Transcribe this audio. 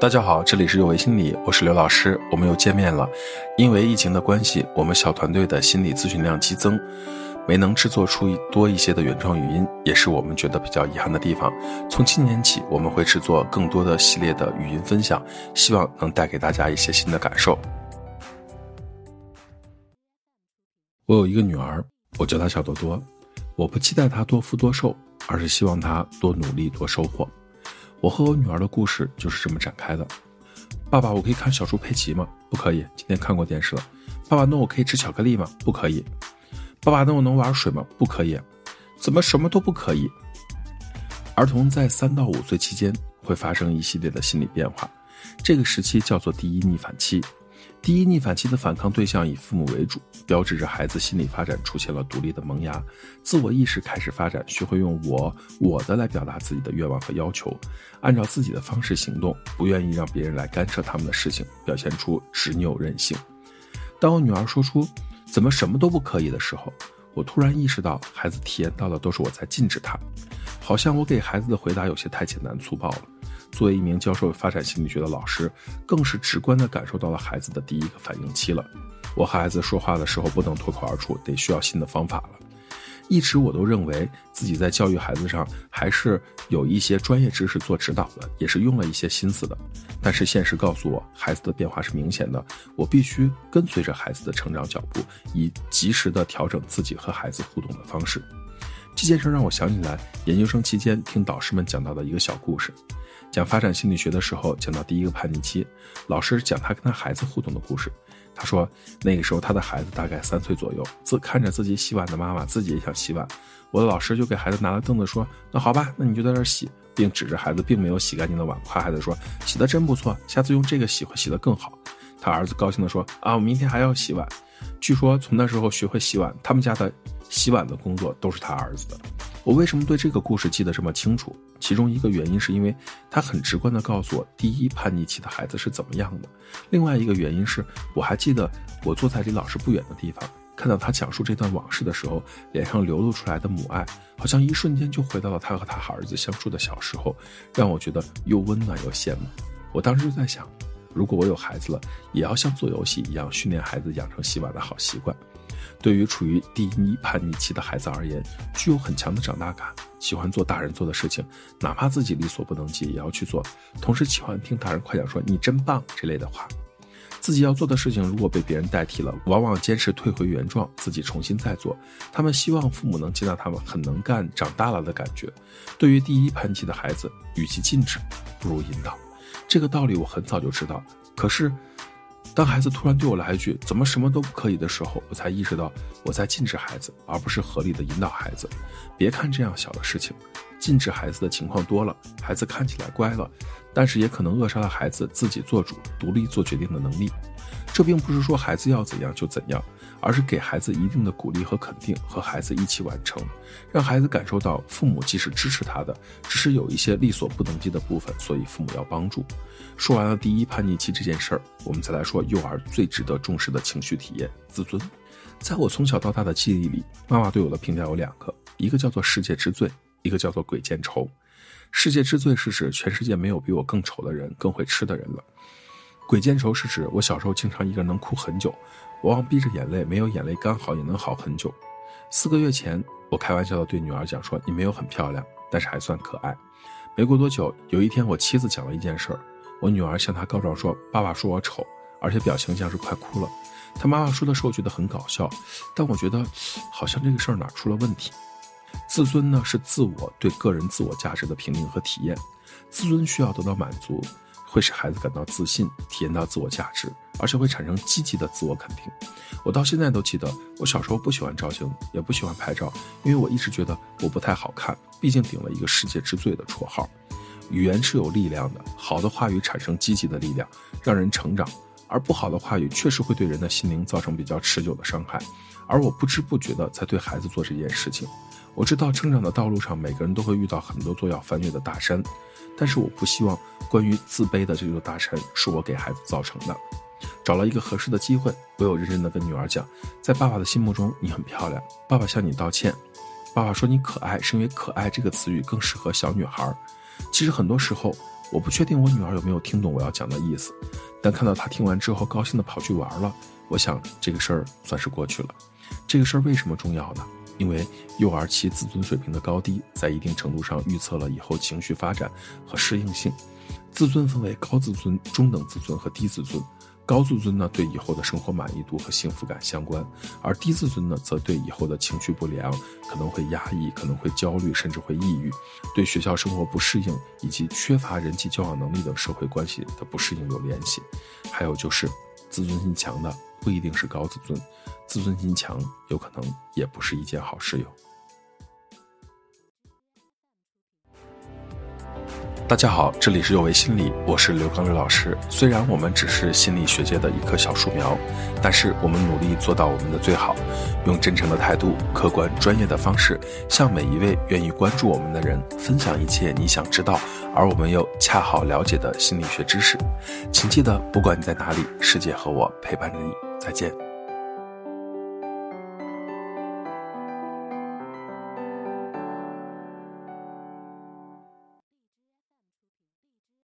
大家好，这里是有为心理，我是刘老师，我们又见面了。因为疫情的关系，我们小团队的心理咨询量激增，没能制作出多一些的原创语音，也是我们觉得比较遗憾的地方。从今年起，我们会制作更多的系列的语音分享，希望能带给大家一些新的感受。我有一个女儿，我叫她小多多，我不期待她多富多寿，而是希望她多努力多收获。我和我女儿的故事就是这么展开的。爸爸，我可以看小猪佩奇吗？不可以，今天看过电视了。爸爸，那我可以吃巧克力吗？不可以。爸爸，那我能玩水吗？不可以。怎么什么都不可以？儿童在三到五岁期间会发生一系列的心理变化，这个时期叫做第一逆反期。第一逆反期的反抗对象以父母为主，标志着孩子心理发展出现了独立的萌芽，自我意识开始发展，学会用我我的来表达自己的愿望和要求，按照自己的方式行动，不愿意让别人来干涉他们的事情，表现出执拗任性。当我女儿说出“怎么什么都不可以”的时候，我突然意识到，孩子体验到的都是我在禁止他，好像我给孩子的回答有些太简单粗暴了。作为一名教授发展心理学的老师，更是直观地感受到了孩子的第一个反应期了。我和孩子说话的时候不能脱口而出，得需要新的方法了。一直我都认为自己在教育孩子上还是有一些专业知识做指导的，也是用了一些心思的。但是现实告诉我，孩子的变化是明显的，我必须跟随着孩子的成长脚步，以及时的调整自己和孩子互动的方式。这件事让我想起来研究生期间听导师们讲到的一个小故事。讲发展心理学的时候，讲到第一个叛逆期，老师讲他跟他孩子互动的故事。他说，那个时候他的孩子大概三岁左右，自看着自己洗碗的妈妈，自己也想洗碗。我的老师就给孩子拿了凳子，说：“那好吧，那你就在这洗。”并指着孩子并没有洗干净的碗，夸孩子说：“洗的真不错，下次用这个洗会洗得更好。”他儿子高兴地说：“啊，我明天还要洗碗。”据说从那时候学会洗碗，他们家的洗碗的工作都是他儿子的。我为什么对这个故事记得这么清楚？其中一个原因是因为他很直观地告诉我第一叛逆期的孩子是怎么样的。另外一个原因是我还记得我坐在离老师不远的地方，看到他讲述这段往事的时候，脸上流露出来的母爱，好像一瞬间就回到了他和他儿子相处的小时候，让我觉得又温暖又羡慕。我当时就在想。如果我有孩子了，也要像做游戏一样训练孩子养成洗碗的好习惯。对于处于第一叛逆期的孩子而言，具有很强的长大感，喜欢做大人做的事情，哪怕自己力所不能及也要去做。同时喜欢听大人夸奖说“你真棒”这类的话。自己要做的事情如果被别人代替了，往往坚持退回原状，自己重新再做。他们希望父母能接纳他们很能干、长大了的感觉。对于第一叛逆期的孩子，与其禁止，不如引导。这个道理我很早就知道，可是，当孩子突然对我来一句“怎么什么都不可以”的时候，我才意识到我在禁止孩子，而不是合理的引导孩子。别看这样小的事情，禁止孩子的情况多了，孩子看起来乖了，但是也可能扼杀了孩子自己做主、独立做决定的能力。这并不是说孩子要怎样就怎样。而是给孩子一定的鼓励和肯定，和孩子一起完成，让孩子感受到父母既是支持他的，只是有一些力所不能及的部分，所以父母要帮助。说完了第一叛逆期这件事儿，我们再来说幼儿最值得重视的情绪体验——自尊。在我从小到大的记忆里，妈妈对我的评价有两个，一个叫做世界之最，一个叫做鬼见愁。世界之最是指全世界没有比我更丑的人，更会吃的人了。鬼见愁是指我小时候经常一个人能哭很久。我往闭着眼泪，没有眼泪刚好也能好很久。四个月前，我开玩笑的对女儿讲说：“你没有很漂亮，但是还算可爱。”没过多久，有一天我妻子讲了一件事儿，我女儿向她告状说：“爸爸说我丑，而且表情像是快哭了。”她妈妈说的时候觉得很搞笑，但我觉得好像这个事儿哪出了问题。自尊呢，是自我对个人自我价值的评定和体验，自尊需要得到满足。会使孩子感到自信，体验到自我价值，而且会产生积极的自我肯定。我到现在都记得，我小时候不喜欢照镜，也不喜欢拍照，因为我一直觉得我不太好看，毕竟顶了一个世界之最的绰号。语言是有力量的，好的话语产生积极的力量，让人成长；而不好的话语确实会对人的心灵造成比较持久的伤害。而我不知不觉的在对孩子做这件事情。我知道成长的道路上，每个人都会遇到很多座要翻越的大山，但是我不希望关于自卑的这座大山是我给孩子造成的。找了一个合适的机会，我有认真的跟女儿讲，在爸爸的心目中你很漂亮，爸爸向你道歉。爸爸说你可爱，是因为可爱这个词语更适合小女孩。其实很多时候，我不确定我女儿有没有听懂我要讲的意思，但看到她听完之后高兴的跑去玩了，我想这个事儿算是过去了。这个事儿为什么重要呢？因为幼儿期自尊水平的高低，在一定程度上预测了以后情绪发展和适应性。自尊分为高自尊、中等自尊和低自尊。高自尊呢，对以后的生活满意度和幸福感相关；而低自尊呢，则对以后的情绪不良，可能会压抑，可能会焦虑，甚至会抑郁，对学校生活不适应以及缺乏人际交往能力等社会关系的不适应有联系。还有就是，自尊心强的不一定是高自尊，自尊心强有可能也不是一件好事哟。大家好，这里是有为心理，我是刘刚瑞老师。虽然我们只是心理学界的一棵小树苗，但是我们努力做到我们的最好，用真诚的态度、客观专业的方式，向每一位愿意关注我们的人分享一切你想知道而我们又恰好了解的心理学知识。请记得，不管你在哪里，世界和我陪伴着你。再见。